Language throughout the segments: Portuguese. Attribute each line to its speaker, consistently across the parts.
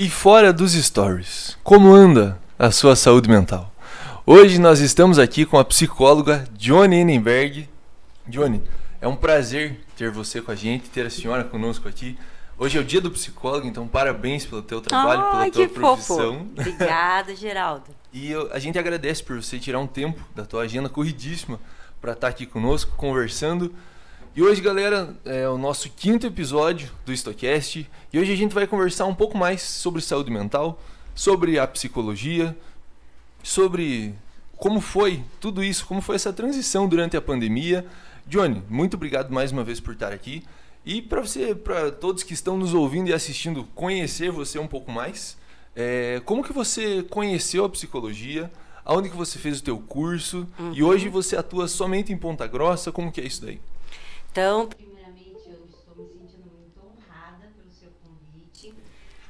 Speaker 1: E fora dos stories, como anda a sua saúde mental? Hoje nós estamos aqui com a psicóloga Johnny Enenberg. Johnny, é um prazer ter você com a gente, ter a senhora conosco aqui. Hoje é o dia do psicólogo, então parabéns pelo teu trabalho,
Speaker 2: Ai,
Speaker 1: pela tua
Speaker 2: que
Speaker 1: profissão.
Speaker 2: Fofo. Obrigada, Geraldo.
Speaker 1: E eu- a gente agradece por você tirar um tempo da tua agenda corridíssima para estar aqui conosco, conversando. E hoje, galera, é o nosso quinto episódio do Stocast. E hoje a gente vai conversar um pouco mais sobre saúde mental, sobre a psicologia, sobre como foi tudo isso, como foi essa transição durante a pandemia. Johnny, muito obrigado mais uma vez por estar aqui. E para você, para todos que estão nos ouvindo e assistindo, conhecer você um pouco mais, é, como que você conheceu a psicologia? Aonde que você fez o teu curso? E hoje você atua somente em Ponta Grossa? Como que é isso daí?
Speaker 2: Então,
Speaker 3: Primeiramente, eu estou me sentindo muito honrada pelo seu convite.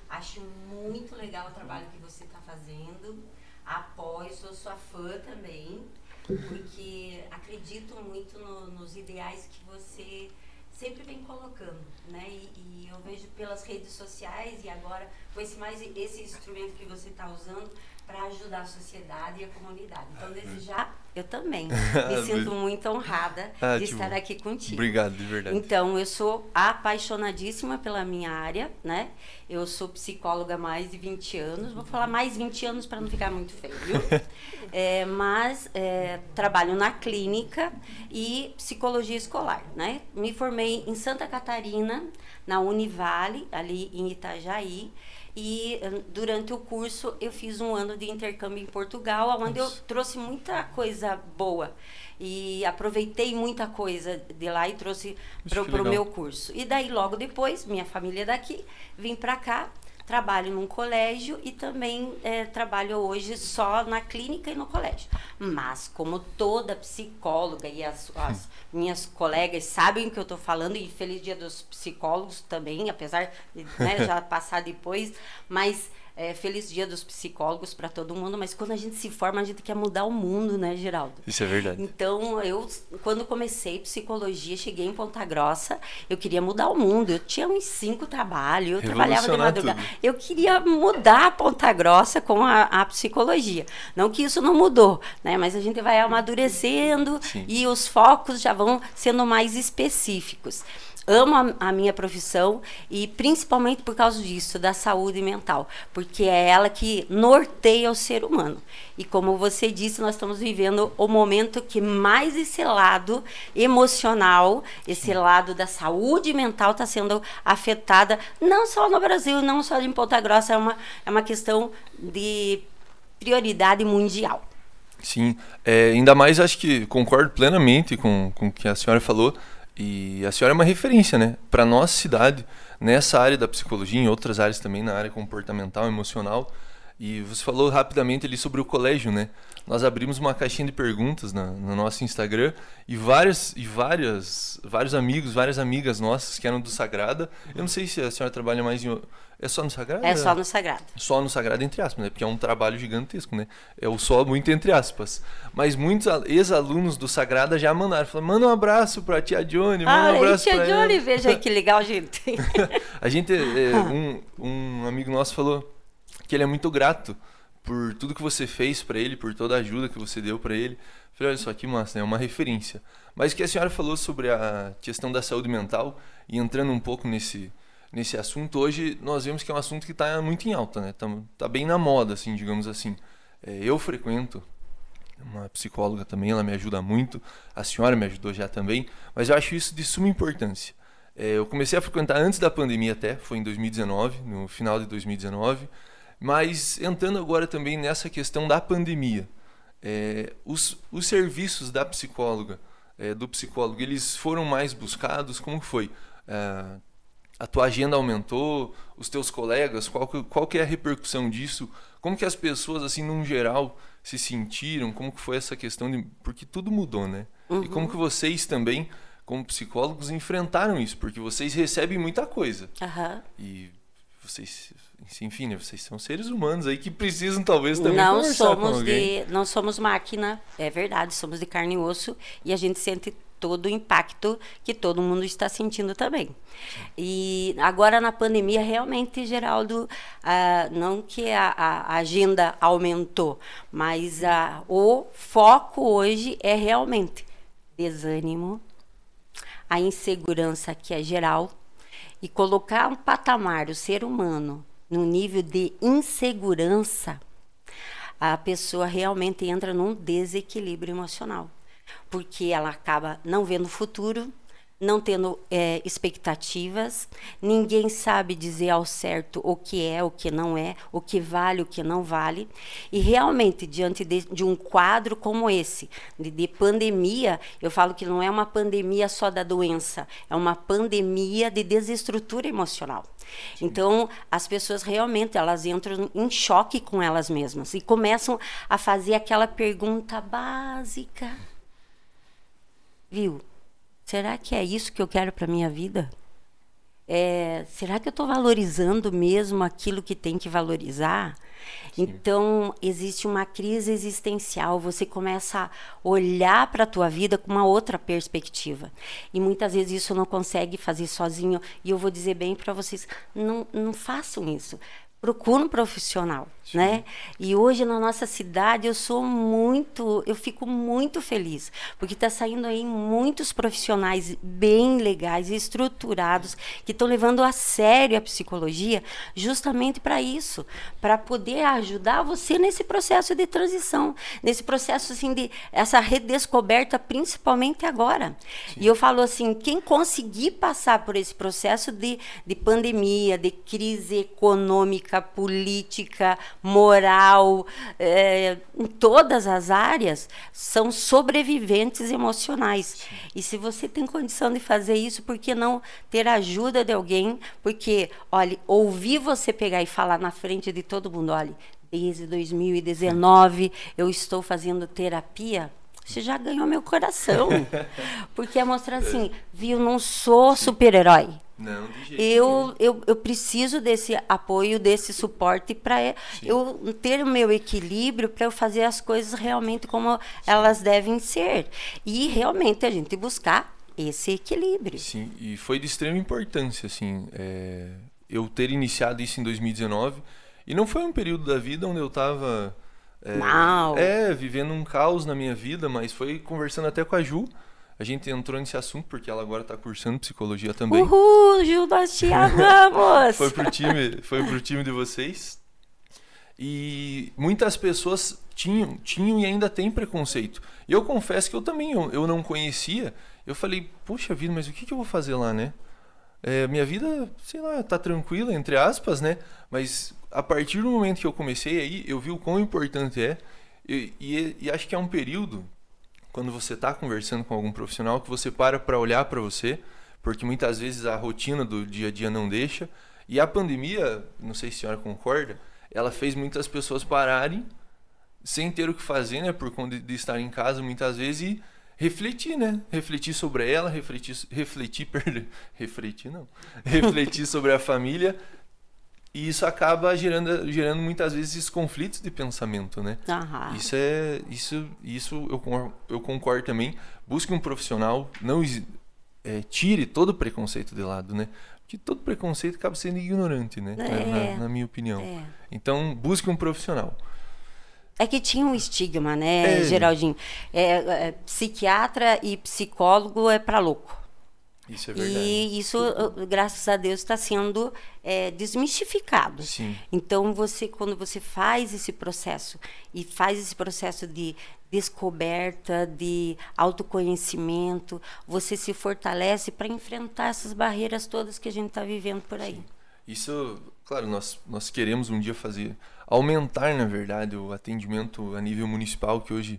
Speaker 3: Acho muito legal o trabalho que você está fazendo. Apoio, sou sua fã também, porque acredito muito no- nos ideais que você sempre vem colocando, né? E, e eu vejo pelas redes sociais e agora com esse mais esse instrumento que você está usando para ajudar a sociedade e a comunidade. Então, desde já, eu também me sinto muito honrada
Speaker 1: Ah,
Speaker 3: de estar
Speaker 1: bom.
Speaker 3: aqui contigo.
Speaker 1: Obrigado, de verdade.
Speaker 2: então eu sou apaixonadíssima pela minha área, né? Eu sou psicóloga há mais de 20 anos. Vou falar mais 20 anos para não ficar muito feio. É, mas é, trabalho na clínica e psicologia escolar, né? Me formei em Santa Catarina, na Univale, ali em Itajaí. E eh, durante o curso eu fiz um ano de intercâmbio em Portugal, onde eu
Speaker 1: Nossa.
Speaker 2: trouxe muita coisa boa. E aproveitei muita coisa de lá e trouxe para o meu curso. E daí, logo depois, minha família daqui, vim para cá, trabalho num colégio e também eh, trabalho hoje só na clínica e no colégio. Mas, como toda psicóloga e as, as minhas colegas sabem o que eu estou falando, e feliz dia dos psicólogos também, apesar de né, já passar depois, mas eh, feliz dia dos psicólogos para todo mundo. Mas quando a gente se forma, a gente quer mudar o mundo, né, Geraldo?
Speaker 1: Isso é verdade.
Speaker 2: Então, eu, quando comecei psicologia, cheguei em Ponta Grossa, eu queria mudar o mundo. Eu tinha uns cinco trabalhos, eu trabalhava de madrugada.
Speaker 1: tudo.
Speaker 2: Eu queria mudar Ponta Grossa com a, a psicologia. Não que isso não mudou, né? Mas a gente vai amadurecendo
Speaker 1: Sim.
Speaker 2: e os focos já vão sendo mais específicos. Amo a, a minha profissão e principalmente por causa disso, da saúde mental, porque é ela que norteia o ser humano. E como você disse, nós estamos vivendo o momento que mais esse lado emocional, esse lado da saúde mental está sendo afetada, não só no Brasil, não só em Ponta Grossa, é uma, é uma questão de prioridade mundial.
Speaker 1: Sim, é, ainda mais acho que concordo plenamente com, com o que a senhora falou. E a senhora é uma referência, né, para nossa cidade, nessa área da psicologia, em outras áreas também, na área comportamental, emocional. E você falou rapidamente ali sobre o colégio, né? Nós abrimos uma caixinha de perguntas na, no nosso Instagram e várias e várias vários amigos, várias amigas nossas que eram do Sagrada. Eu não sei se a senhora trabalha mais em é só no Sagrada?
Speaker 2: É só no Sagrado.
Speaker 1: só no Sagrado entre aspas, né? Porque é um trabalho gigantesco, né? É o só muito entre aspas. Mas muitos al- ex-alunos do Sagrada já mandaram, falaram, manda um abraço pra tia Johnny, manda um
Speaker 2: Ah,
Speaker 1: abraço
Speaker 2: tia
Speaker 1: pra
Speaker 2: Johnny,
Speaker 1: ela.
Speaker 2: veja aí que legal, gente.
Speaker 1: A gente, é, um, um amigo nosso falou que ele é muito grato por tudo que você fez pra ele, por toda a ajuda que você deu pra ele. Eu Falei, olha só que massa, né? É uma referência. Mas o que a senhora falou sobre a questão da saúde mental e entrando um pouco nesse nesse assunto, hoje nós vemos que é um assunto que está muito em alta, né? Tá, tá bem na moda, assim, digamos assim. É, eu frequento uma psicóloga também, ela me ajuda muito. A senhora me ajudou já também, mas eu acho isso de suma importância. É, eu comecei a frequentar antes da pandemia até, foi em 2019, no final de 2019. Mas entrando agora também nessa questão da pandemia, é, os, os serviços da psicóloga, é, do psicólogo, eles foram mais buscados? Como foi? É, a tua agenda aumentou? Os teus colegas? Qual, que- qual que é a repercussão disso? Como que as pessoas, assim, num geral, se sentiram? Como que foi essa questão de... Porque tudo mudou, né? E como que vocês também, como psicólogos, enfrentaram isso? Porque vocês recebem muita coisa.
Speaker 2: Aham.
Speaker 1: E vocês enfim, né, vocês são seres humanos aí que precisam talvez também
Speaker 2: não somos de não somos máquina é verdade somos de carne e osso e a gente sente todo o impacto que todo mundo está sentindo também. E agora na pandemia realmente Geraldo ah, não que a, a agenda aumentou mas ah, o foco hoje é realmente desânimo a insegurança que é geral e colocar um patamar o ser humano no nível de insegurança, a pessoa realmente entra num desequilíbrio emocional, porque ela acaba não vendo o futuro, não tendo é, expectativas, ninguém sabe dizer ao certo o que é, o que não é, o que vale, o que não vale. E realmente, diante de, de um quadro como esse, de, de, pandemia, eu falo que não é uma pandemia só da doença, é uma pandemia de desestrutura emocional. Sim. Então, as pessoas realmente elas entram em choque com elas mesmas e começam a fazer aquela pergunta básica. Viu? Será que é isso que eu quero para minha vida? É, será que eu estou valorizando mesmo aquilo que tem que valorizar? Sim. Então, existe uma crise existencial, você começa a olhar para a tua vida com uma outra perspectiva. E muitas vezes isso não consegue fazer sozinho. E eu vou dizer bem para vocês, não, não façam isso procura um profissional, Sim. né? E hoje na nossa cidade eu sou muito, eu fico muito feliz, porque está saindo aí muitos profissionais bem legais, estruturados, que estão levando a sério a psicologia, justamente para isso, para poder ajudar você nesse processo de transição, nesse processo assim de essa redescoberta, principalmente agora. Sim. E eu falo assim, quem conseguir passar por esse processo de, de pandemia, de crise econômica política, moral, é, em todas as áreas, são sobreviventes emocionais. Sim. E se você tem condição de fazer isso, por que não ter ajuda de alguém? Porque, olha, ouvir você pegar e falar na frente de todo mundo, olha, desde 2019 eu estou fazendo terapia você já ganhou meu coração. Porque é mostrar assim, viu, não sou super-herói.
Speaker 1: Não, de jeito
Speaker 2: eu, eu, eu preciso desse apoio, desse suporte para eu ter o meu equilíbrio, para eu fazer as coisas realmente como Sim. elas devem ser. E realmente a gente buscar esse equilíbrio.
Speaker 1: Sim, e foi de extrema importância, assim, é, eu ter iniciado isso em 2019. E não foi um período da vida onde eu estava
Speaker 2: é, Mal.
Speaker 1: É, vivendo um caos na minha vida, mas foi conversando até com a Ju. A gente entrou nesse assunto porque ela agora está cursando psicologia também.
Speaker 2: Uhul, Ju, nós te amamos!
Speaker 1: foi pro time, foi pro time de vocês. E muitas pessoas tinham, tinham e ainda têm preconceito. E eu confesso que eu também eu, eu não conhecia. Eu falei, puxa vida, mas o que, que eu vou fazer lá, né? É, minha vida, sei lá, tá tranquila, entre aspas, né? Mas a partir do momento que eu comecei aí, eu vi o quão importante é. E, e, e acho que é um período, quando você está conversando com algum profissional, que você para para olhar para você, porque muitas vezes a rotina do dia a dia não deixa. E a pandemia, não sei se a senhora concorda, ela fez muitas pessoas pararem sem ter o que fazer, né? Por conta de, estar em casa muitas vezes e refletir, né? Refletir sobre ela, refletir, refletir, perdão, refletir não, refletir sobre a família e isso acaba gerando, gerando muitas vezes esses conflitos de pensamento, né? Isso é, isso, isso eu, eu concordo também. Busque um profissional, não é, tire todo o preconceito de lado, né? Porque todo preconceito acaba sendo ignorante, né?
Speaker 2: É.
Speaker 1: Na, na, minha opinião.
Speaker 2: É.
Speaker 1: Então, busque um profissional.
Speaker 2: É que tinha um estigma, né, é. Geraldinho? É, é, psiquiatra e psicólogo é para louco.
Speaker 1: Isso é verdade.
Speaker 2: E isso, graças a Deus, está sendo é, desmistificado.
Speaker 1: Sim.
Speaker 2: Então, você, quando você faz esse processo e faz esse processo de descoberta, de autoconhecimento, você se fortalece para enfrentar essas barreiras todas que a gente está vivendo por aí. Sim.
Speaker 1: Isso, claro, nós, nós queremos um dia fazer, aumentar, na verdade, o atendimento a nível municipal, que hoje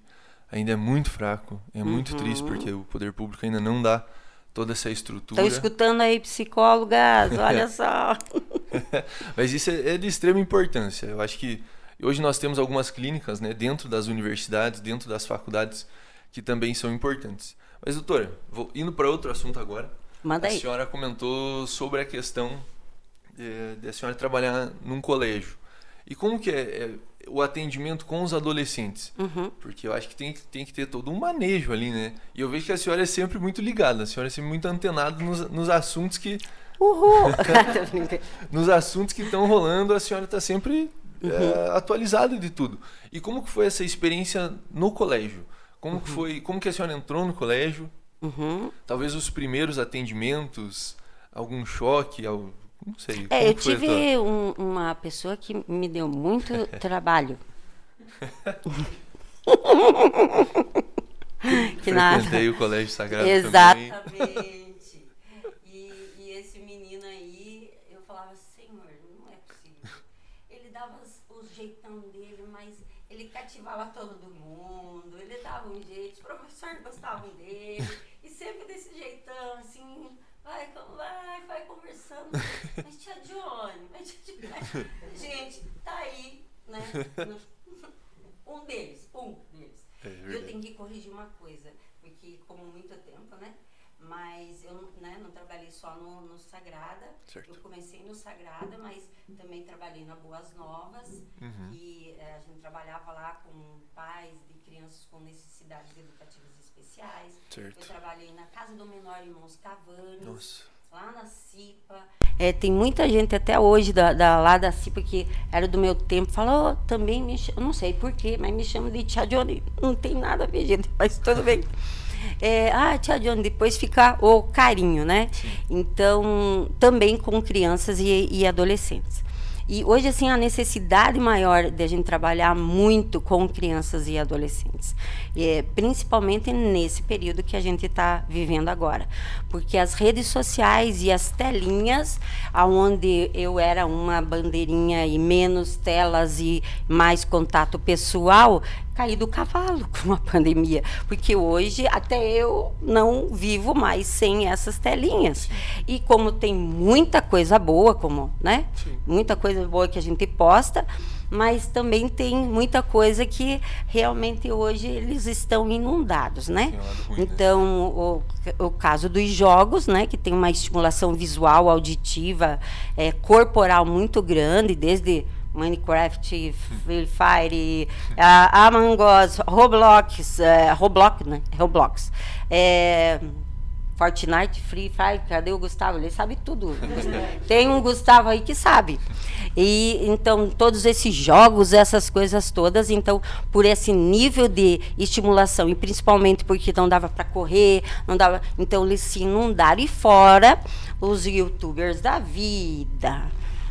Speaker 1: ainda é muito fraco. É muito uhum. triste, porque o poder público ainda não dá toda essa estrutura.
Speaker 2: Estou escutando aí, psicólogas, olha só.
Speaker 1: Mas isso é, é, de extrema importância. Eu acho que hoje nós temos algumas clínicas né, dentro das universidades, dentro das faculdades, que também são importantes. Mas, doutora, vou indo para outro assunto agora.
Speaker 2: Manda
Speaker 1: a
Speaker 2: aí.
Speaker 1: A senhora comentou sobre a questão é, da senhora trabalhar num colégio. E como que é, é o atendimento com os adolescentes?
Speaker 2: Uhum.
Speaker 1: Porque eu acho que tem, tem que ter todo um manejo ali, né? E eu vejo que a senhora é sempre muito ligada, a senhora é sempre muito antenada nos, nos assuntos que
Speaker 2: Uhul!
Speaker 1: nos assuntos que estão rolando, a senhora está sempre
Speaker 2: Uhum.
Speaker 1: é, atualizada de tudo. E como que foi essa experiência no colégio? Como que foi? Como que a senhora entrou no colégio?
Speaker 2: Uhum.
Speaker 1: Talvez os primeiros atendimentos, algum choque, algo, não sei.
Speaker 2: É, eu
Speaker 1: tua-
Speaker 2: tive um- uma pessoa que me deu muito trabalho. que nada.
Speaker 1: Frequentei o colégio sagrado
Speaker 2: Exato.
Speaker 1: também.
Speaker 3: Exatamente. E, e esse menino aí, eu falava, Senhor, não é possível. Ele dava os jeitão dele, mas ele cativava todo mundo, ele dava um jeito, os professores gostavam dele, e sempre desse jeitão, assim, vai, com- vai, vai conversando. Mas tia Johnny, mas tia Johnny. Gente, tá aí, né? Um deles, um deles.
Speaker 1: É
Speaker 3: eu tenho que corrigir uma coisa, porque como muito tempo, né? Mas eu não- né, não trabalhei só no, no Sagrada.
Speaker 1: Certo.
Speaker 3: Eu comecei no Sagrada, mas também trabalhei na Boas Novas.
Speaker 1: Uhum.
Speaker 3: E eh, a gente trabalhava lá com pais de crianças com necessidades educativas especiais.
Speaker 1: Certo.
Speaker 3: Eu trabalhei na Casa do Menor Irmãos Cavanes,
Speaker 1: Nossa.
Speaker 3: lá na CIPA.
Speaker 2: É, tem muita gente até hoje da, da- lá da CIPA que era do meu tempo, fala, "Ô, também me chama, não sei porquê, mas me chama de tia Johnny. Não tem nada a ver, gente, mas tudo bem. É, ah, tia Johnny, depois fica o carinho, né? Então, também com crianças e, e adolescentes. E hoje, assim, a necessidade maior de a gente trabalhar muito com crianças e adolescentes, é, principalmente nesse período que a gente está vivendo agora. Porque as redes sociais e as telinhas, aonde eu era uma bandeirinha e menos telas e mais contato pessoal, caí do cavalo com a pandemia. Porque hoje até eu não vivo mais sem essas telinhas. E como tem muita coisa boa, como, né?
Speaker 1: Sim.
Speaker 2: Muita coisa boa que a gente posta, mas também tem muita coisa que realmente hoje eles estão inundados, né?
Speaker 1: Lado ruim, né?
Speaker 2: Então, o, o caso dos jogos, né, que tem uma estimulação visual, auditiva, é, corporal muito grande, desde Minecraft, Free Fire, a Among Us, Roblox, é, Roblox, né? Roblox. É, Fortnite, Free Fire, cadê o Gustavo? Ele sabe tudo. Tem um Gustavo aí que sabe. E então todos esses jogos, essas coisas todas, então por esse nível de estimulação e principalmente porque não dava para correr, não dava, então eles se inundaram e fora os YouTubers da vida,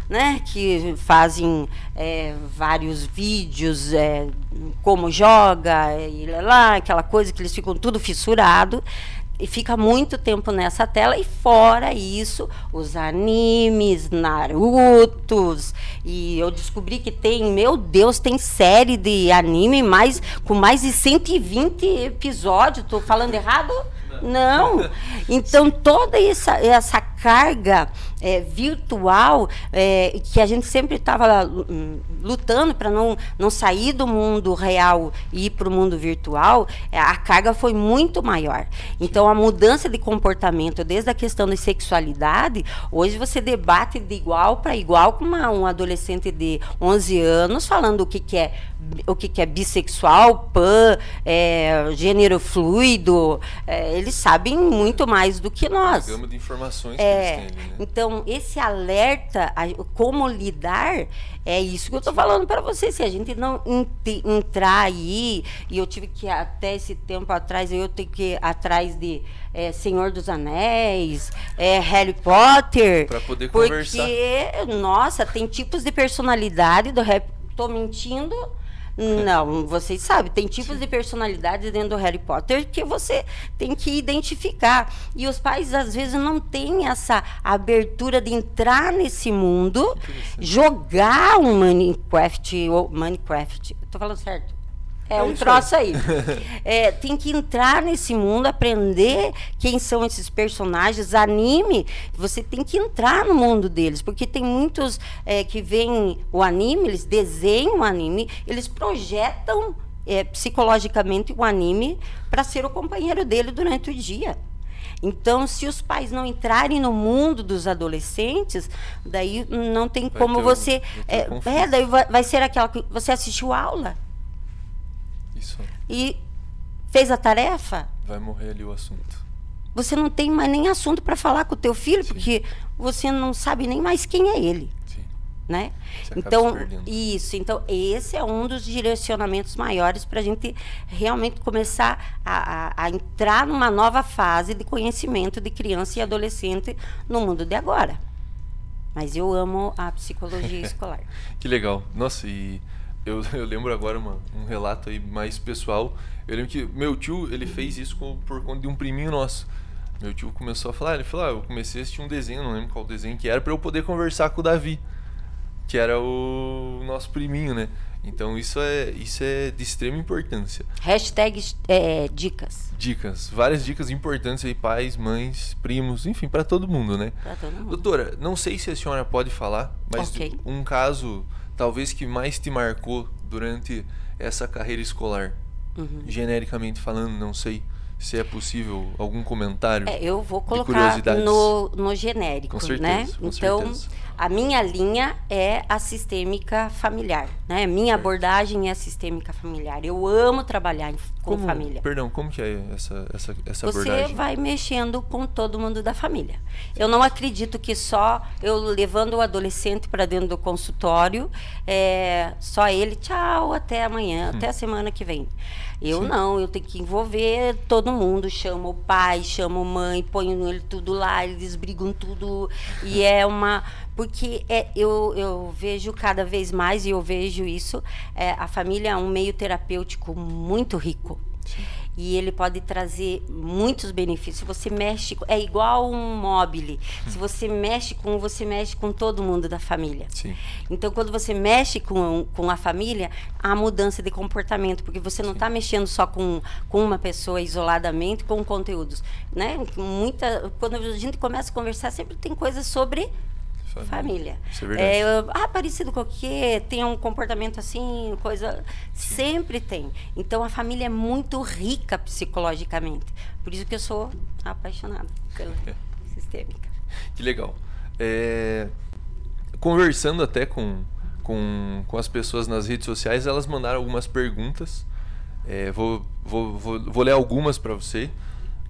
Speaker 2: né, que fazem é, vários vídeos, é, como joga, e lá, lá, aquela coisa que eles ficam tudo fissurado e fica muito tempo nessa tela e fora isso os animes Narutos e eu descobri que tem meu Deus tem série de anime mais com mais de 120 episódios tô falando errado? Não. Então toda essa essa carga é, virtual é, que a gente sempre estava lutando para não, não sair do mundo real e ir para o mundo virtual, é, a carga foi muito maior. Então, a mudança de comportamento, desde a questão da sexualidade, hoje você debate de igual para igual com uma, um adolescente de 11 anos falando o que, que é o que, que é bissexual, pan, é, gênero fluido, é, eles sabem muito mais do que nós.
Speaker 1: A gama de informações que
Speaker 2: É,
Speaker 1: eles têm ali, né?
Speaker 2: então esse alerta, a- como lidar, é isso que eu tô falando para vocês. Se a gente não entrar aí, e eu tive que até esse tempo atrás, eu tenho que ir atrás de é, Senhor dos Anéis, é, Harry Potter.
Speaker 1: Pra poder
Speaker 2: porque,
Speaker 1: conversar.
Speaker 2: nossa, tem tipos de personalidade do Harry. Tô mentindo? Não, vocês sabem, tem tipos de personalidade dentro do Harry Potter que você tem que identificar. E os pais, às vezes, não têm essa abertura de entrar nesse mundo, jogar um Minecraft. Ou Minecraft. Tô falando certo? É
Speaker 1: É
Speaker 2: um troço aí. É, tem que entrar nesse mundo, aprender quem são esses personagens, anime. Você tem que entrar no mundo deles, porque tem muitos é, que veem o anime, eles desenham o anime, eles projetam é, psicologicamente o anime para ser o companheiro dele durante o dia. Então, se os pais não entrarem no mundo dos adolescentes, daí não tem
Speaker 1: Vai
Speaker 2: como
Speaker 1: um-
Speaker 2: você.
Speaker 1: um
Speaker 2: É, é, daí vai, vai ser aquela que você assistiu a aula
Speaker 1: Isso.
Speaker 2: e fez a tarefa,
Speaker 1: Vai morrer ali o assunto.
Speaker 2: você não tem mais nem assunto para falar com o teu filho,
Speaker 1: Sim.
Speaker 2: porque você não sabe nem mais quem é ele.
Speaker 1: Sim.
Speaker 2: né?
Speaker 1: Você
Speaker 2: Então, isso. Então, esse é um dos direcionamentos maiores para a gente realmente começar a, a- a entrar numa nova fase de conhecimento de criança e adolescente no mundo de agora. Mas eu amo a psicologia escolar.
Speaker 1: Que legal. Nossa, e eu, eu lembro agora uma, um relato aí mais pessoal. Eu lembro que meu tio, ele fez isso com- por conta de um priminho nosso. Meu tio começou a falar, ele falou, ah, eu comecei a assistir um desenho, não lembro qual desenho que era, para eu poder conversar com o Davi, que era o nosso priminho, né? Então isso é, isso é de extrema importância.
Speaker 2: Hashtag é, dicas
Speaker 1: Dicas, várias dicas importantes aí, pais, mães, primos, enfim, para todo mundo, né?
Speaker 2: para todo mundo.
Speaker 1: Doutora, não sei se a senhora pode falar, mas
Speaker 2: Ok.
Speaker 1: um caso talvez que mais te marcou durante essa carreira escolar,
Speaker 2: Uhum.
Speaker 1: genericamente falando, não sei se é possível algum comentário.
Speaker 2: É, eu vou colocar no, no genérico,
Speaker 1: Com certeza,
Speaker 2: né?
Speaker 1: com
Speaker 2: então,
Speaker 1: certeza.
Speaker 2: A minha linha é a sistêmica familiar, né? Minha
Speaker 1: Certo.
Speaker 2: abordagem é a sistêmica familiar. Eu amo trabalhar com
Speaker 1: Como-
Speaker 2: família.
Speaker 1: Perdão, como que é essa, essa, essa
Speaker 2: Você
Speaker 1: abordagem?
Speaker 2: vai mexendo com todo mundo da família. Eu não acredito que só eu levando o adolescente para dentro do consultório, é, só ele, tchau, até amanhã, até a semana que vem. Eu.
Speaker 1: Sim.
Speaker 2: não, eu tenho que envolver todo mundo, chamo o pai, chamo a mãe, ponho ele tudo lá, eles brigam tudo. E é uma. Porque é, eu, eu vejo cada vez mais, e eu vejo isso, é, a família é um meio terapêutico muito rico. E ele pode trazer muitos benefícios. Você mexe, com- é igual um mobile. Se você mexe com, um, você mexe com todo mundo da família.
Speaker 1: Sim,
Speaker 2: Então, quando você mexe com, com a família, há mudança de comportamento, porque você não está mexendo só com, com uma pessoa isoladamente, com conteúdos. Né? Muita, quando a gente começa a conversar, sempre tem coisas sobre família.
Speaker 1: Isso é verdade.
Speaker 2: É, ah, parecido com o quê? Tem um comportamento assim, coisa. Sempre tem. Então a família é muito rica psicologicamente. Por isso que eu sou apaixonada pela sistêmica.
Speaker 1: Que legal. É, Conversando até com, com, com as pessoas nas redes sociais, elas mandaram algumas perguntas. É, vou, vou, vou, vou ler algumas para você.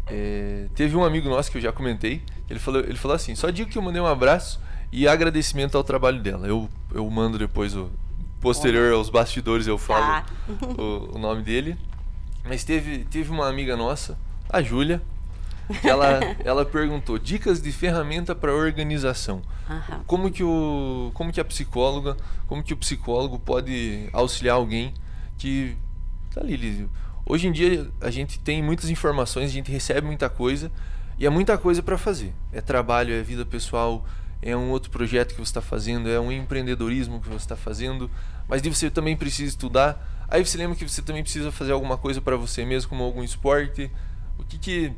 Speaker 1: É, teve um amigo nosso que eu já comentei. Ele falou, ele falou assim: só digo que eu mandei um abraço e agradecimento ao trabalho dela. Eu, eu mando depois o posterior aos bastidores eu falo
Speaker 2: Tá.
Speaker 1: o, o nome dele. Mas teve, teve uma amiga nossa, a Júlia, que ela, ela perguntou dicas de ferramenta para organização.
Speaker 2: Aham.
Speaker 1: Como que o como que a psicóloga, como que o psicólogo pode auxiliar alguém que tá ali, hoje em dia a gente tem muitas informações, a gente recebe muita coisa e é muita coisa para fazer. É trabalho, é vida pessoal, é um outro projeto que você está fazendo, é um empreendedorismo que você está fazendo, mas daí você também precisa estudar. Aí você lembra que você também precisa fazer alguma coisa para você mesmo, como algum esporte. O que que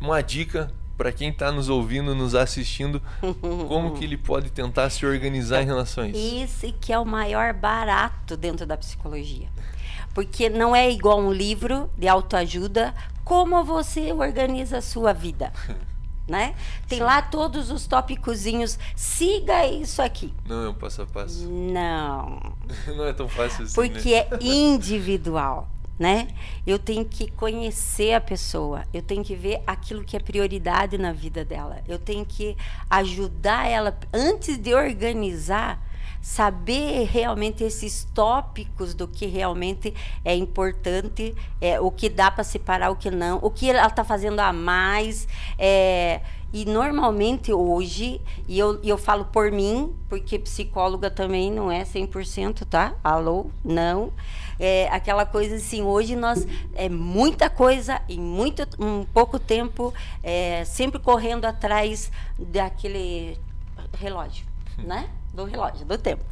Speaker 1: uma dica para quem está nos ouvindo, nos assistindo, como que ele pode tentar se organizar em relação a isso?
Speaker 2: Esse que é o maior barato dentro da psicologia. Porque não é igual um livro de autoajuda, como você organiza a sua vida. Né? Tem lá todos os tópicozinhos. Siga isso aqui.
Speaker 1: Não é um passo a passo.
Speaker 2: Não.
Speaker 1: Não é tão fácil assim,
Speaker 2: Porque
Speaker 1: né?
Speaker 2: é individual, né? Eu tenho que conhecer a pessoa, eu tenho que ver aquilo que é prioridade na vida dela, eu tenho que ajudar ela antes de organizar. Saber realmente esses tópicos do que realmente é importante, é, o que dá para separar, o que não, o que ela está fazendo a mais. É, e normalmente hoje, e eu, eu falo por mim, porque psicóloga também não é 100%, tá? Alô? Não. É aquela coisa assim, hoje nós, é muita coisa em muito, um pouco tempo, é, sempre correndo atrás daquele relógio, né? Do relógio, do tempo.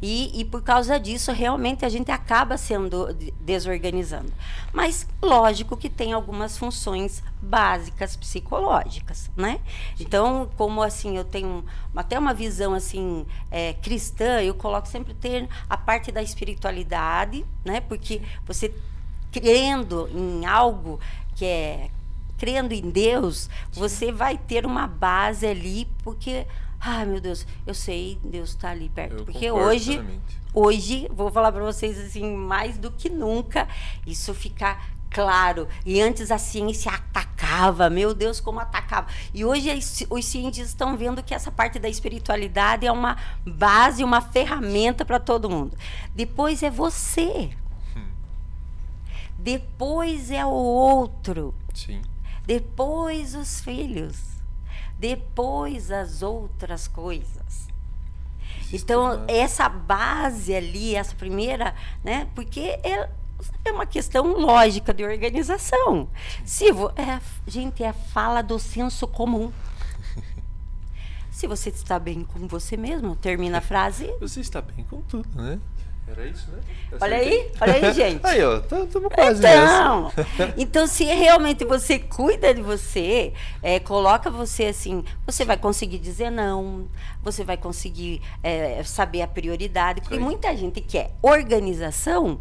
Speaker 2: E, e por causa disso, realmente a gente acaba sendo de- desorganizando. Mas, lógico que tem algumas funções básicas psicológicas, né? Então, como assim, eu tenho até uma visão assim é, cristã, eu coloco sempre ter a parte da espiritualidade, né? Porque você crendo em algo que é crendo em Deus, você vai ter uma base ali, porque, ai meu Deus, eu sei, Deus está ali perto.
Speaker 1: Eu
Speaker 2: porque hoje,
Speaker 1: plenamente.
Speaker 2: hoje, vou falar para vocês assim, mais do que nunca, isso fica claro. E antes a ciência atacava, meu Deus, como atacava. E hoje os cientistas estão vendo que essa parte da espiritualidade é uma base, uma ferramenta para todo mundo. Depois é você. Depois é o outro.
Speaker 1: Sim.
Speaker 2: Depois os filhos. Depois as outras coisas. Então, essa base ali, essa primeira, né? Porque é, é uma questão lógica de organização. Se é, gente, é a fala do senso comum. Se você está bem com você mesmo, termina a frase.
Speaker 1: Você está bem com tudo, né? Era isso, né?
Speaker 2: Olha
Speaker 1: Acertei.
Speaker 2: aí, olha aí, gente.
Speaker 1: Aí, ó, estamos quase nessa.
Speaker 2: Então, então, se realmente você cuida de você, é, coloca você assim, você vai conseguir dizer não, você vai conseguir é, saber a prioridade, porque muita gente quer organização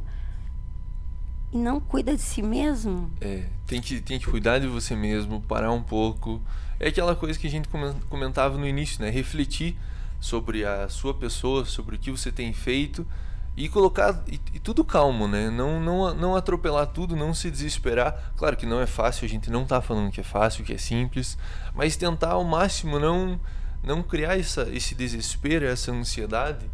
Speaker 2: e não cuida de si mesmo.
Speaker 1: É, tem que, tem que cuidar de você mesmo, parar um pouco. É aquela coisa que a gente comen- comentava no início, né? Refletir sobre a sua pessoa, sobre o que você tem feito e colocar e, e tudo calmo, né? Não, não, não atropelar tudo, não se desesperar. Claro que não é fácil, a gente não tá falando que é fácil, que é simples, mas tentar ao máximo não não criar essa, esse desespero, essa ansiedade.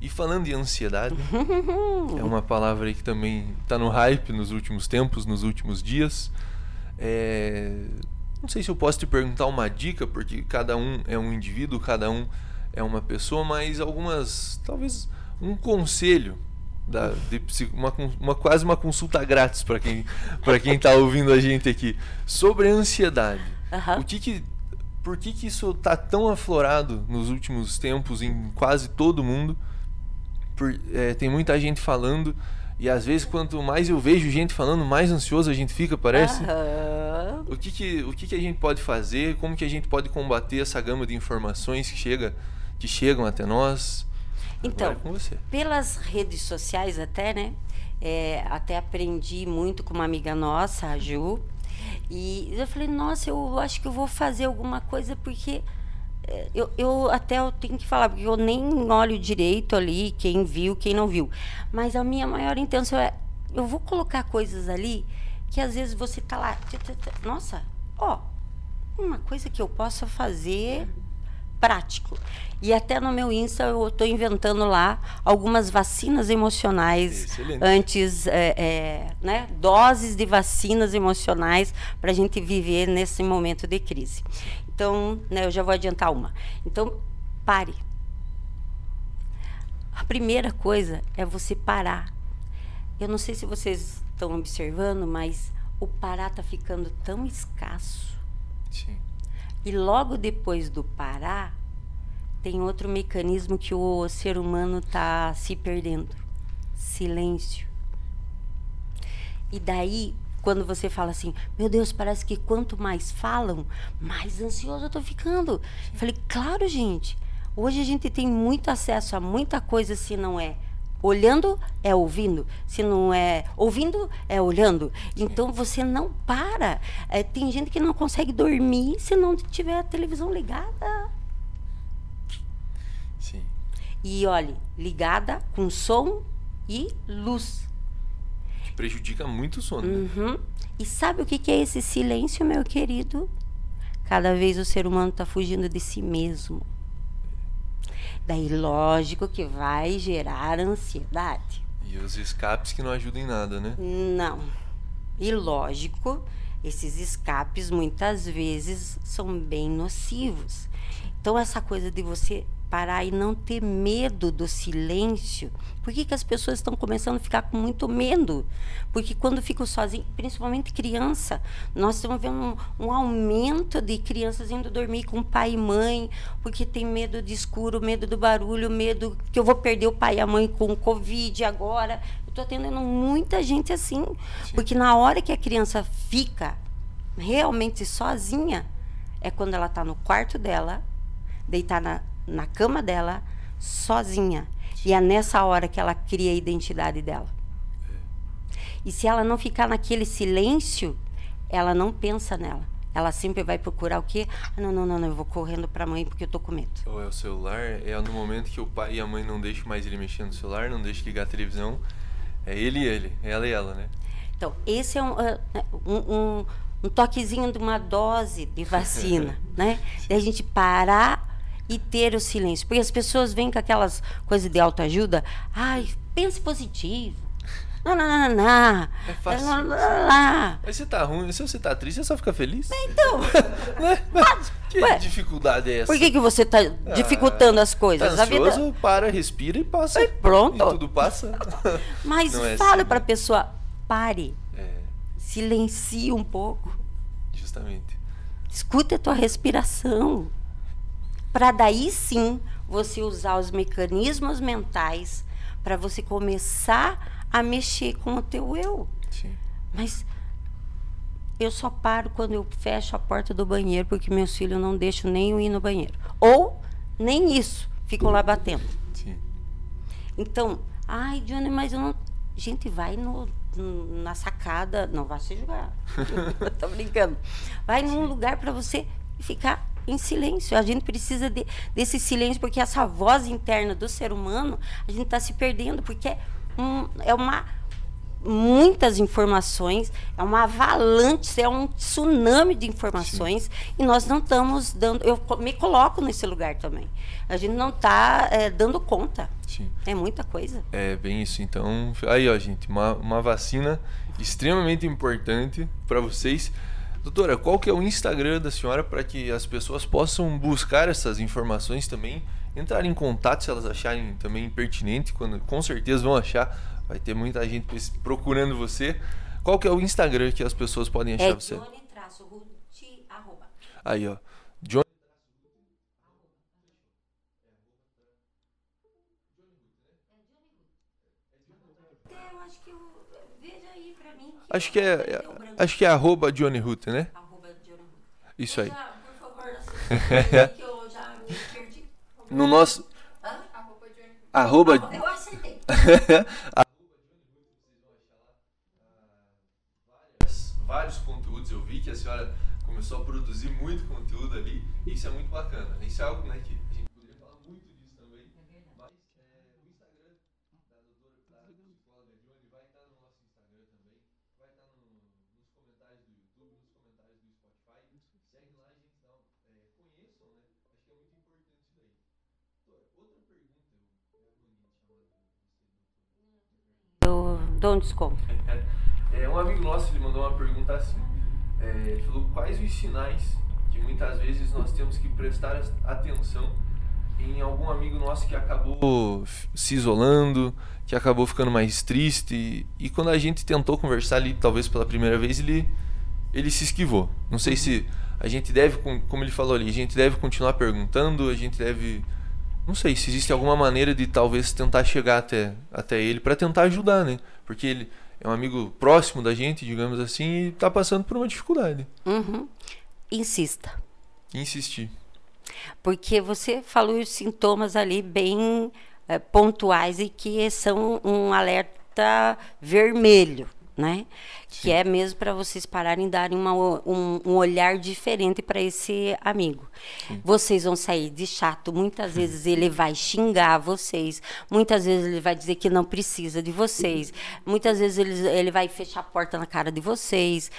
Speaker 1: E falando de ansiedade, é uma palavra que também está no hype nos últimos tempos, nos últimos dias. É, Não sei se eu posso te perguntar uma dica, porque cada um é um indivíduo, cada um é uma pessoa, mas algumas, talvez um conselho, da, de uma, uma- quase uma consulta grátis para quem para quem está ouvindo a gente aqui sobre a ansiedade.
Speaker 2: Aham.
Speaker 1: O que que, por que que isso está tão aflorado nos últimos tempos em quase todo mundo? Por- é, tem muita gente falando e às vezes quanto mais eu vejo gente falando, mais ansioso a gente fica, parece.
Speaker 2: Aham.
Speaker 1: O que que, o que que a gente pode fazer? Como que a gente pode combater essa gama de informações que chega que chegam até nós?
Speaker 2: Então,
Speaker 1: é
Speaker 2: pelas redes sociais até, né? É, até aprendi muito com uma amiga nossa, a Ju. E eu falei, nossa, eu acho que eu vou fazer alguma coisa porque é, eu, eu até eu tenho que falar, porque eu nem olho direito ali quem viu, quem não viu. Mas a minha maior intenção é, eu vou colocar coisas ali que às vezes você tá lá, nossa, ó, uma coisa que eu possa fazer prático. E até no meu Insta eu estou inventando lá algumas vacinas emocionais
Speaker 1: Excelente.
Speaker 2: antes, é, é, né, doses de vacinas emocionais para a gente viver nesse momento de crise. Então, né, eu já vou adiantar uma. Então, pare. A primeira coisa é você parar. Eu não sei se vocês estão observando, mas o parar está ficando tão escasso.
Speaker 1: Sim.
Speaker 2: E logo depois do parar, tem outro mecanismo que o ser humano está se perdendo: silêncio. E daí, quando você fala assim, meu Deus, parece que quanto mais falam, mais ansioso eu tô ficando. Eu falei, claro, gente. Hoje a gente tem muito acesso a muita coisa, se não é olhando, é ouvindo. Se não é ouvindo, é olhando. Então você não para. É, tem gente que não consegue dormir se não tiver a televisão ligada.
Speaker 1: Sim.
Speaker 2: E olhe, ligada com som e luz.
Speaker 1: Que prejudica muito o sono. né?
Speaker 2: Uhum. E sabe o que é esse silêncio, meu querido? Cada vez o ser humano está fugindo de si mesmo. Daí, lógico que vai gerar ansiedade.
Speaker 1: E os escapes que não ajudam em nada, né?
Speaker 2: Não. E lógico, esses escapes muitas vezes são bem nocivos. Então, essa coisa de você parar e não ter medo do silêncio. Por que, que as pessoas estão começando a ficar com muito medo? Porque quando ficam sozinhos, principalmente criança, nós estamos vendo um, um aumento de crianças indo dormir com pai e mãe, porque tem medo de escuro, medo do barulho, medo que eu vou perder o pai e a mãe com o Covid agora. Eu estou atendendo muita gente assim. Porque na hora que a criança fica realmente sozinha, é quando ela está no quarto dela, deitada na, cama dela, sozinha. E é nessa hora que ela cria a identidade dela. E se ela não ficar naquele silêncio, ela não pensa nela. ela sempre vai procurar o quê? Ah, não, não, não, não, eu vou correndo para a mãe porque eu tô com medo.
Speaker 1: Ou é o celular, é no momento que o pai e a mãe não deixam mais ele mexer no celular, não deixam ligar a televisão. É ele e ele, ela e ela, né?
Speaker 2: Então, esse é um, uh, um, um, um toquezinho de uma dose de vacina, né? Da gente parar e ter o silêncio. Porque as pessoas vêm com aquelas coisas de autoajuda. Ai, pense positivo. Não, não, não, não, não.
Speaker 1: É fácil.
Speaker 2: Não, não, não.
Speaker 1: Mas se tá ruim, se você tá triste, você só fica feliz?
Speaker 2: Então,
Speaker 1: Né? que
Speaker 2: ué,
Speaker 1: dificuldade é essa?
Speaker 2: por que, que você está dificultando as
Speaker 1: Tá
Speaker 2: coisas? A vida...
Speaker 1: ansioso, para, respira e passa.
Speaker 2: E pronto.
Speaker 1: E tudo passa.
Speaker 2: Mas
Speaker 1: Não é assim,
Speaker 2: para a
Speaker 1: né?
Speaker 2: pessoa, pare,
Speaker 1: É,
Speaker 2: silencie um pouco.
Speaker 1: justamente.
Speaker 2: Escute a tua respiração. Para daí sim você usar os mecanismos mentais para você começar a mexer com o teu eu.
Speaker 1: Sim.
Speaker 2: Mas eu só paro quando eu fecho a porta do banheiro porque meus filhos não deixam nem eu ir no banheiro. Ou nem isso, ficam lá batendo.
Speaker 1: Sim.
Speaker 2: Então, ai, Johnny, mas eu não. Gente, vai no, na sacada. Não vai se jogar. Tô brincando. Vai num lugar para você ficar em silêncio. A gente precisa de- desse silêncio, porque essa voz interna do ser humano, a gente está se perdendo, porque é, um- é uma. Muitas informações, é uma avalanche, é um tsunami de informações e nós não estamos dando. Eu me coloco nesse lugar também. A gente não está dando conta.
Speaker 1: Sim.
Speaker 2: É muita coisa.
Speaker 1: É bem isso. Então, aí, ó, gente, uma, uma vacina extremamente importante para vocês. Doutora, qual que é o Instagram da senhora para que as pessoas possam buscar essas informações também, entrar em contato se elas acharem também pertinente, quando com certeza vão achar. Vai ter muita gente procurando você. Qual que é o Instagram que as pessoas podem achar
Speaker 2: É
Speaker 1: você?
Speaker 3: Johnny traço Ruth, arroba.
Speaker 1: Aí, ó. John
Speaker 3: eu acho que eu. Veja aí pra mim.
Speaker 1: Acho que é, é- acho que é arroba Johnny Ruth, né?
Speaker 3: Arroba Johnny Ruth.
Speaker 1: Isso aí.
Speaker 3: Já, por favor, que eu já me perdi.
Speaker 1: No nosso
Speaker 3: Hã?
Speaker 1: arroba
Speaker 3: Eu acertei.
Speaker 1: vários conteúdos. Eu vi que a senhora começou a produzir muito conteúdo ali. E isso é muito bacana. Isso é algo né, que a gente poderia falar muito disso também. Mas é, o Instagram da doutora, da psicóloga Johnny, vai estar no nosso Instagram também. Vai estar no- nos comentários do YouTube, nos comentários do Spotify. Segue lá, gente. Dá, um- é, conheçam, né? Acho que é muito importante isso daí. Doutora, outra pergunta. Eu, eu vou chamar você, doutora.
Speaker 2: Eu dou um desconto.
Speaker 1: É, um amigo nosso ele mandou uma pergunta assim. É, ele falou quais os sinais que muitas vezes nós temos que prestar atenção em algum amigo nosso que acabou se isolando, que acabou ficando mais triste e, e quando a gente tentou conversar ali, talvez pela primeira vez, ele ele se esquivou. Não sei se a gente deve, com- como ele falou ali, a gente deve continuar perguntando, a gente deve não sei se existe alguma maneira de talvez tentar chegar até, até ele para tentar ajudar, né? Porque ele é um amigo próximo da gente, digamos assim, e tá passando por uma dificuldade.
Speaker 2: Uhum. Insista.
Speaker 1: Insistir.
Speaker 2: Porque você falou os sintomas ali bem eh, pontuais e que são um alerta vermelho, né? Que é mesmo para vocês pararem e darem uma um, um olhar diferente para esse amigo. Vocês vão sair de chato, muitas vezes ele vai xingar vocês, muitas vezes ele vai dizer que não precisa de vocês, muitas vezes ele, ele vai fechar a porta na cara de vocês.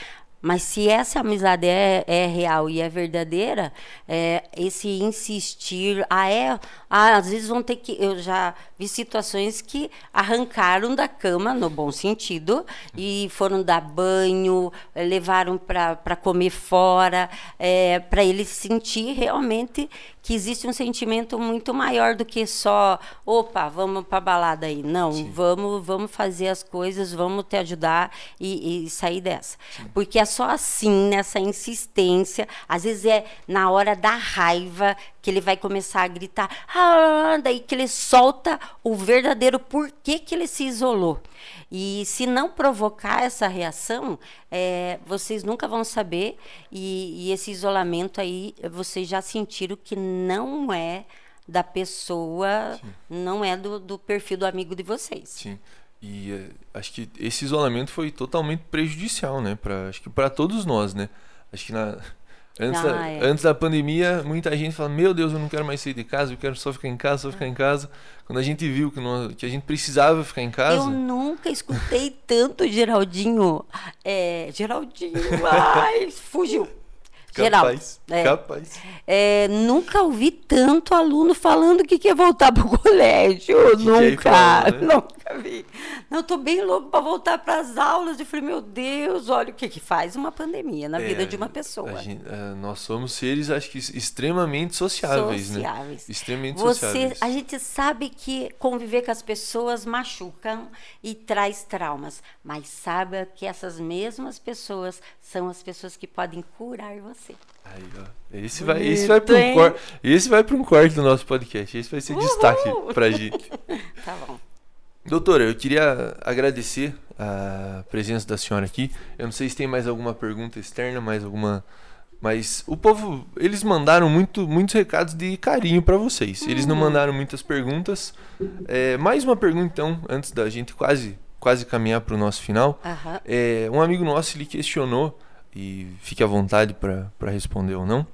Speaker 2: Mas se essa amizade é, é real e é verdadeira, é, esse insistir, ah, é, ah, às vezes vão ter que. Eu já vi situações que arrancaram da cama, no bom sentido, e foram dar banho, levaram para comer fora, para ele sentir realmente que existe um sentimento muito maior do que só, opa, vamos para balada aí. Não, vamos, vamos fazer as coisas, vamos te ajudar e, e sair dessa. Porque é só assim, nessa insistência, às vezes é na hora da raiva que ele vai começar a gritar, ah, daí que ele solta o verdadeiro porquê que ele se isolou. E se não provocar essa reação, é, vocês nunca vão saber. E, e esse isolamento aí, vocês já sentiram que não é da pessoa, não é do, do perfil do amigo de vocês.
Speaker 1: Sim. E eh, acho que esse isolamento foi totalmente prejudicial, né? Pra, acho que para todos nós, né? Acho que na, Antes,
Speaker 2: Ah,
Speaker 1: da,
Speaker 2: é.
Speaker 1: antes da pandemia, muita gente fala: Meu Deus, eu não quero mais sair de casa, eu quero só ficar em casa, só ficar em casa. Quando a gente viu que, não- que a gente precisava ficar em casa.
Speaker 2: Eu nunca escutei tanto Geraldinho. É, Geraldinho, ai, fugiu. Geraldo.
Speaker 1: Capaz,
Speaker 2: É.
Speaker 1: capaz.
Speaker 2: É, nunca ouvi tanto aluno falando que quer voltar pro colégio.
Speaker 1: Que quer ir
Speaker 2: nunca,
Speaker 1: aula, né?
Speaker 2: nunca vi. Não, eu tô bem louco para voltar para as aulas. Eu falei, meu Deus, olha o que que faz uma pandemia na vida
Speaker 1: É,
Speaker 2: de uma pessoa.
Speaker 1: gente- é, nós somos seres, acho que, extremamente sociáveis,
Speaker 2: Sociáveis.
Speaker 1: né? Extremamente
Speaker 2: Você,
Speaker 1: sociáveis.
Speaker 2: a gente sabe que conviver com as pessoas machucam e traz traumas, mas sabe que essas mesmas pessoas são as pessoas que podem curar você.
Speaker 1: Aí, ó. Esse vai, esse vai para
Speaker 2: Bonito,
Speaker 1: um corte, esse vai para um corte do nosso podcast. Esse vai ser destaque
Speaker 2: Uhul!
Speaker 1: pra gente.
Speaker 2: Tá bom.
Speaker 1: Doutora, eu queria agradecer a presença da senhora aqui. Eu não sei se tem mais alguma pergunta externa, mais alguma. Mas o povo, eles mandaram muito, muitos recados de carinho para vocês. Eles
Speaker 2: Uhum.
Speaker 1: não mandaram muitas perguntas. É, mais uma pergunta, então, antes da gente quase, quase caminhar para o nosso final.
Speaker 2: Aham.
Speaker 1: É, um amigo nosso ele questionou, e fique à vontade para responder ou não,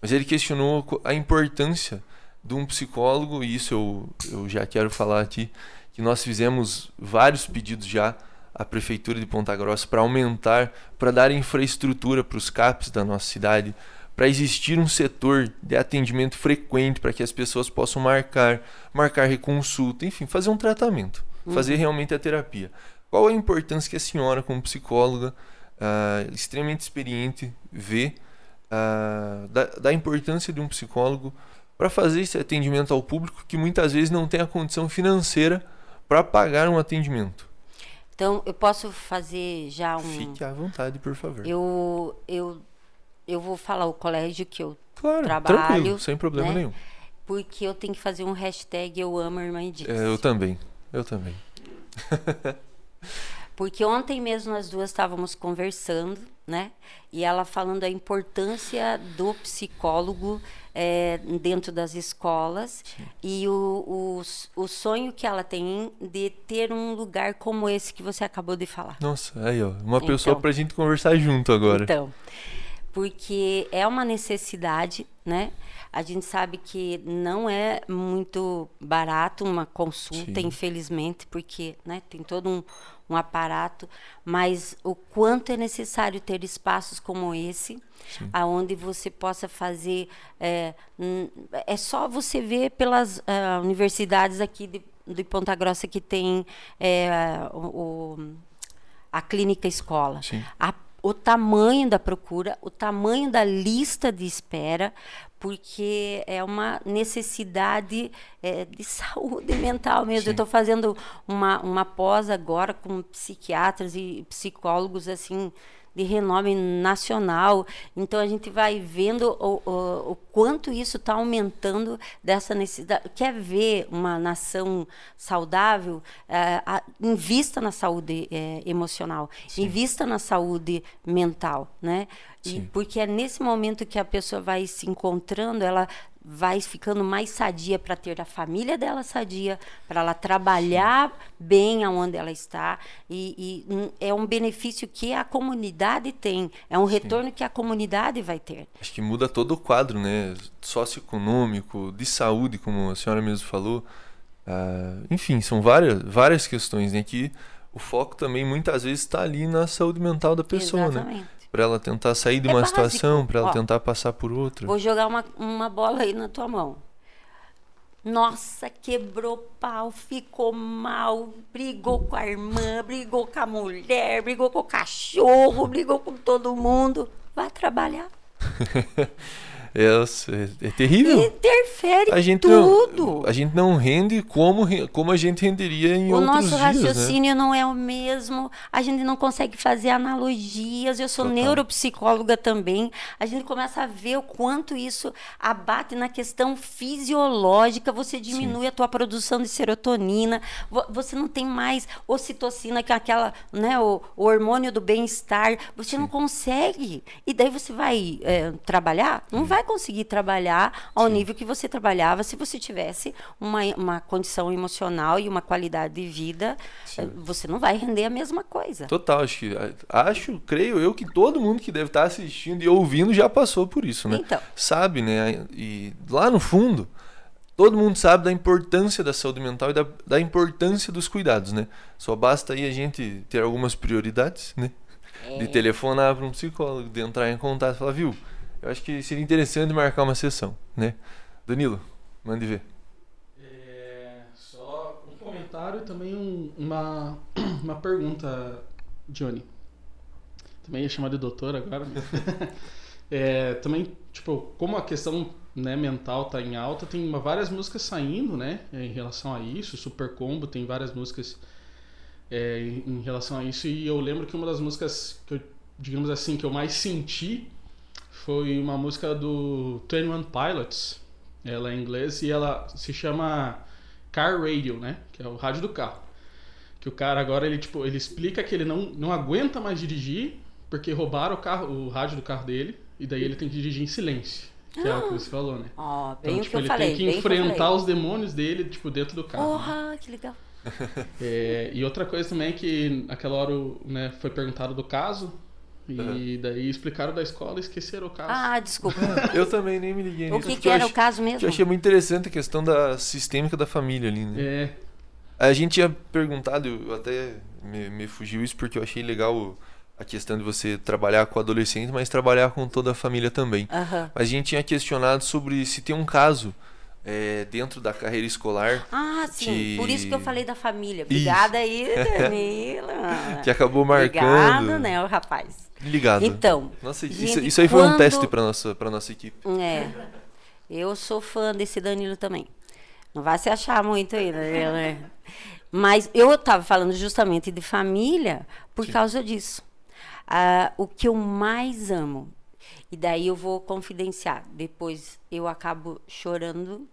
Speaker 1: mas ele questionou a importância de um psicólogo, e isso eu, eu já quero falar aqui, que nós fizemos vários pedidos já à Prefeitura de Ponta Grossa para aumentar, para dar infraestrutura para os CAPs da nossa cidade, para existir um setor de atendimento frequente para que as pessoas possam marcar, marcar reconsulta, enfim, fazer um tratamento, fazer realmente a terapia. Qual a importância que a senhora, como psicóloga, ah, extremamente experiente, vê ah, da, da importância de um psicólogo para fazer esse atendimento ao público que muitas vezes não tem a condição financeira para pagar um atendimento?
Speaker 2: Então, eu posso fazer já um.
Speaker 1: Fique à vontade, por favor.
Speaker 2: Eu, eu, eu vou falar o colégio que eu.
Speaker 1: claro,
Speaker 2: trabalho,
Speaker 1: tranquilo, sem problema
Speaker 2: né?
Speaker 1: nenhum.
Speaker 2: Porque eu tenho que fazer um hashtag Eu Amo a Irmã Edith.
Speaker 1: É, eu também, eu também.
Speaker 2: Porque ontem mesmo nós duas estávamos conversando, né? E ela falando a importância do psicólogo eh, dentro das escolas e o, o, o sonho que ela tem de ter um lugar como esse que você acabou de falar.
Speaker 1: Nossa, aí ó, uma pessoa
Speaker 2: Então.
Speaker 1: pra gente conversar junto agora.
Speaker 2: Então, porque é uma necessidade, né? A gente sabe que não é muito barato uma consulta,
Speaker 1: Sim.
Speaker 2: infelizmente, porque né, tem todo um, um aparato, mas o quanto é necessário ter espaços como esse, aonde você possa fazer. É, é só você ver pelas ah, universidades aqui de, de Ponta Grossa que tem é, o- o a clínica escola.
Speaker 1: Sim.
Speaker 2: A- o tamanho da procura, o tamanho da lista de espera, porque é uma necessidade eh, de saúde mental mesmo. Eu estou fazendo uma, uma pós agora com psiquiatras e psicólogos assim de renome nacional. Então a gente vai vendo o, o, o quanto isso está aumentando dessa necessidade. Quer ver uma nação saudável? Eh, a- invista na saúde eh, emocional, invista na saúde mental, né?
Speaker 1: Sim.
Speaker 2: porque é nesse momento que a pessoa vai se encontrando, ela vai ficando mais sadia para ter a família dela sadia, para ela trabalhar bem aonde ela está e, e, é um benefício que a comunidade tem, é um retorno que a comunidade vai ter.
Speaker 1: Acho que muda todo o quadro, né? Socioeconômico, de saúde, como a senhora mesmo falou. Ah, enfim, são várias, várias questões, né? Que o foco também muitas vezes está ali na saúde mental da pessoa, né? Para ela tentar sair de
Speaker 2: É
Speaker 1: uma
Speaker 2: básico.
Speaker 1: situação, para ela
Speaker 2: Ó,
Speaker 1: tentar passar por outra.
Speaker 2: Vou jogar uma, uma bola aí na tua mão. Nossa, quebrou pau, ficou mal, brigou com a irmã, brigou com a mulher, brigou com o cachorro, brigou com todo mundo. Vai trabalhar.
Speaker 1: É, é, é terrível.
Speaker 2: Interfere
Speaker 1: A gente,
Speaker 2: tudo.
Speaker 1: não, a gente não rende como, como a gente renderia em
Speaker 2: O
Speaker 1: outros
Speaker 2: nosso
Speaker 1: dias, né?
Speaker 2: raciocínio não é o mesmo, a gente não consegue fazer analogias. Eu sou
Speaker 1: Total.
Speaker 2: neuropsicóloga também. A gente começa a ver o quanto isso abate na questão fisiológica. Você diminui a tua produção de serotonina, vo- você não tem mais ocitocina, que é aquela, né, o, o hormônio do bem-estar. Você não consegue. E daí você vai eh, trabalhar? Não vai vai conseguir trabalhar ao
Speaker 1: Sim.
Speaker 2: nível que você trabalhava se você tivesse uma, uma condição emocional e uma qualidade de vida.
Speaker 1: Sim.
Speaker 2: eh, Você não vai render a mesma coisa.
Speaker 1: Total, acho que. Acho, creio eu, que todo mundo que deve estar assistindo e ouvindo já passou por isso, né?
Speaker 2: Então.
Speaker 1: Sabe, né? E lá no fundo, todo mundo sabe da importância da saúde mental e da, da importância dos cuidados, né? Só basta aí a gente ter algumas prioridades, né? De telefonar para um psicólogo, de entrar em contato e falar, viu? Eu acho que seria interessante marcar uma sessão, né? Danilo, mande ver.
Speaker 4: É, só um comentário e também um- uma, uma pergunta, Johnny. Também ia chamar de doutor agora. É, também, tipo, como a questão né, mental tá em alta, tem uma- várias músicas saindo, né, em relação a isso. Super Combo tem várias músicas é, em relação a isso. E eu lembro que uma das músicas que eu, digamos assim, que eu mais senti foi uma música do 21 Pilots. Ela é em inglês e ela se chama Car Radio, né? Que é o rádio do carro. Que o cara agora ele tipo, ele explica que ele não, não aguenta mais dirigir porque roubaram o carro, o rádio do carro dele e daí ele tem que dirigir em silêncio. Que é o que você falou, né?
Speaker 2: Ó, bem
Speaker 4: Então, tipo,
Speaker 2: que eu
Speaker 4: ele
Speaker 2: falei.
Speaker 4: tem que
Speaker 2: que
Speaker 4: enfrentar
Speaker 2: falei.
Speaker 4: os demônios dele, tipo, dentro do carro. né?
Speaker 2: Porra, que legal.
Speaker 4: É, e outra coisa também é que naquela hora né, foi perguntado do caso e daí explicaram da escola e esqueceram o caso.
Speaker 2: Ah, desculpa.
Speaker 1: Eu também nem me liguei
Speaker 2: o
Speaker 1: nisso.
Speaker 2: que, que era o caso mesmo?
Speaker 1: Eu achei muito interessante a questão da sistêmica da família ali, né?
Speaker 4: É,
Speaker 1: A gente tinha perguntado, eu até me, me fugiu isso porque eu achei legal a questão de você trabalhar com adolescente, mas trabalhar com toda a família também.
Speaker 2: Aham.
Speaker 1: Mas a gente tinha questionado sobre se tem um caso é, dentro da carreira escolar
Speaker 2: Ah, sim.
Speaker 1: Que-
Speaker 2: Por isso que eu falei da família. Obrigada aí, Danila.
Speaker 1: que acabou marcando.
Speaker 2: Obrigado, né, o rapaz.
Speaker 1: Ligado.
Speaker 2: Então,
Speaker 1: Nossa, isso,
Speaker 2: gente,
Speaker 1: isso aí foi um teste para nossa para nossa equipe.
Speaker 2: É. Eu sou fã desse Danilo também. Não vai se achar muito aí, né? Mas eu estava falando justamente de família por causa disso. Ah, o que eu mais amo, e daí eu vou confidenciar, depois eu acabo chorando,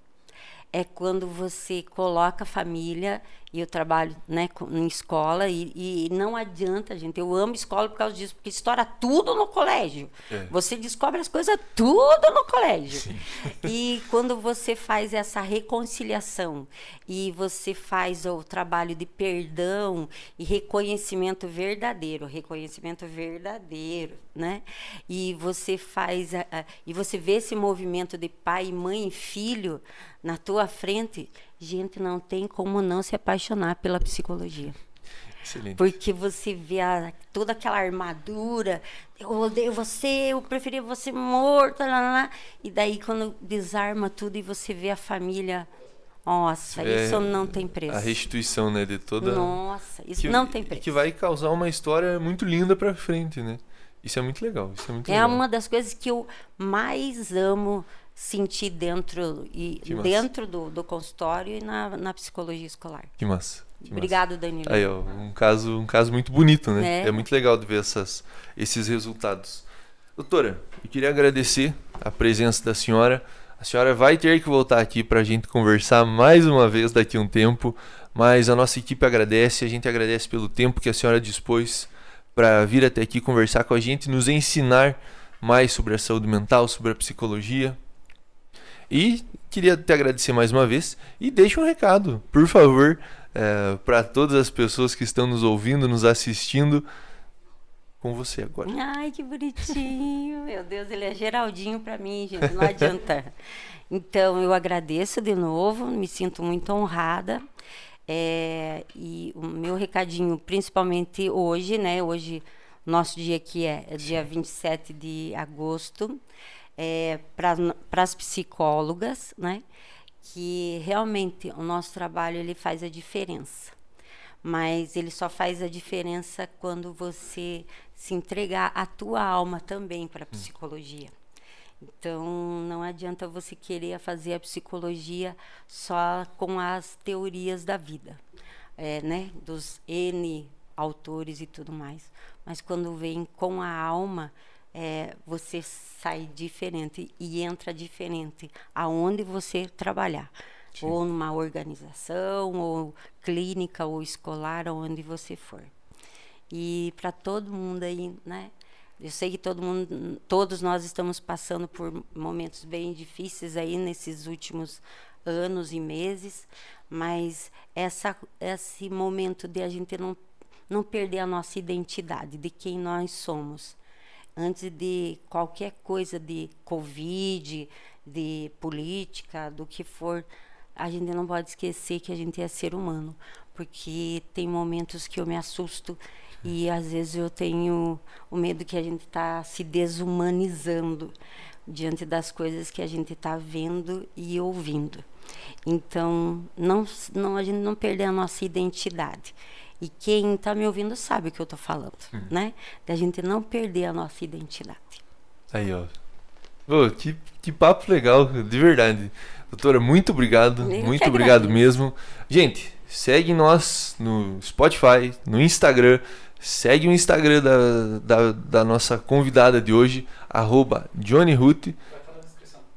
Speaker 2: é quando você coloca a família, e eu trabalho né, com- em escola, e, e não adianta, gente. Eu amo escola por causa disso, porque estoura tudo no colégio.
Speaker 1: É.
Speaker 2: Você descobre as coisas tudo no colégio. E quando você faz essa reconciliação e você faz o trabalho de perdão e reconhecimento verdadeiro, reconhecimento verdadeiro, né? E você faz a- a- e você vê esse movimento de pai, mãe e filho na tua frente, gente, não tem como não se apaixonar pela psicologia.
Speaker 1: Excelente.
Speaker 2: Porque você vê a- toda aquela armadura, eu odeio você, eu preferia você morto, lá, lá, lá. e daí quando desarma tudo e você vê a família, nossa,
Speaker 1: É,
Speaker 2: isso não tem preço.
Speaker 1: A restituição, né, de toda
Speaker 2: Nossa, isso
Speaker 1: que-
Speaker 2: não tem
Speaker 1: e
Speaker 2: preço.
Speaker 1: Que vai causar uma história muito linda pra frente, né? Isso é muito legal, isso é muito
Speaker 2: É
Speaker 1: legal.
Speaker 2: uma das coisas que eu mais amo sentir dentro e
Speaker 1: Que
Speaker 2: dentro do, do consultório e na, na psicologia escolar.
Speaker 1: Que massa. que massa.
Speaker 2: Obrigado, Danilo.
Speaker 1: Aí, ó, um caso, um caso muito bonito, né?
Speaker 2: É.
Speaker 1: É muito legal de ver essas, esses resultados. Doutora, eu queria agradecer a presença da senhora. A senhora vai ter que voltar aqui para a gente conversar mais uma vez daqui a um tempo, mas a nossa equipe agradece, a gente agradece pelo tempo que a senhora dispôs para vir até aqui conversar com a gente, nos ensinar mais sobre a saúde mental, sobre a psicologia. E queria te agradecer mais uma vez e deixa um recado, por favor, para todas as pessoas que estão nos ouvindo, nos assistindo. Com você agora.
Speaker 2: Ai, que bonitinho. Meu Deus, ele é Geraldinho para mim, gente. Não adianta. Então, eu agradeço de novo, me sinto muito honrada. É, e o meu recadinho, principalmente hoje, né? Hoje, nosso dia aqui é, é dia 27 de agosto, é, para as psicólogas, né? Que realmente o nosso trabalho ele faz a diferença mas ele só faz a diferença quando você se entregar a tua alma também para a psicologia. Então, não adianta você querer fazer a psicologia só com as teorias da vida, é, né? Dos N autores e tudo mais. Mas quando vem com a alma, é, você sai diferente e entra diferente aonde você trabalhar ou numa organização, ou clínica, ou escolar, onde você for. E para todo mundo aí, né? Eu sei que todo mundo, todos nós estamos passando por momentos bem difíceis aí nesses últimos anos e meses, mas essa, esse momento de a gente não, não perder a nossa identidade, de quem nós somos, antes de qualquer coisa de Covid, de política, do que for, a gente não pode esquecer que a gente é ser humano, porque tem momentos que eu me assusto e às vezes eu tenho o medo que a gente está se desumanizando diante das coisas que a gente está vendo e ouvindo. Então, não, não, a gente não perder a nossa identidade. E quem está me ouvindo sabe o que eu estou falando, hum. né? Da gente não perder a nossa identidade.
Speaker 1: Aí, ó. Pô, que, que papo legal, de verdade. Doutora, muito obrigado. Eu muito obrigado mesmo. Gente, segue nós no Spotify, no Instagram. Segue o Instagram da, da, da nossa convidada de hoje, arroba Johnny Ruth.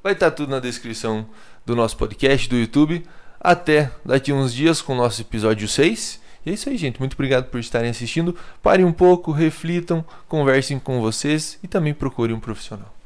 Speaker 1: Vai estar tá tudo na descrição do nosso podcast, do YouTube. Até daqui uns dias com o nosso episódio 6. E é isso aí, gente. Muito obrigado por estarem assistindo. Parem um pouco, reflitam, conversem com vocês e também procurem um profissional.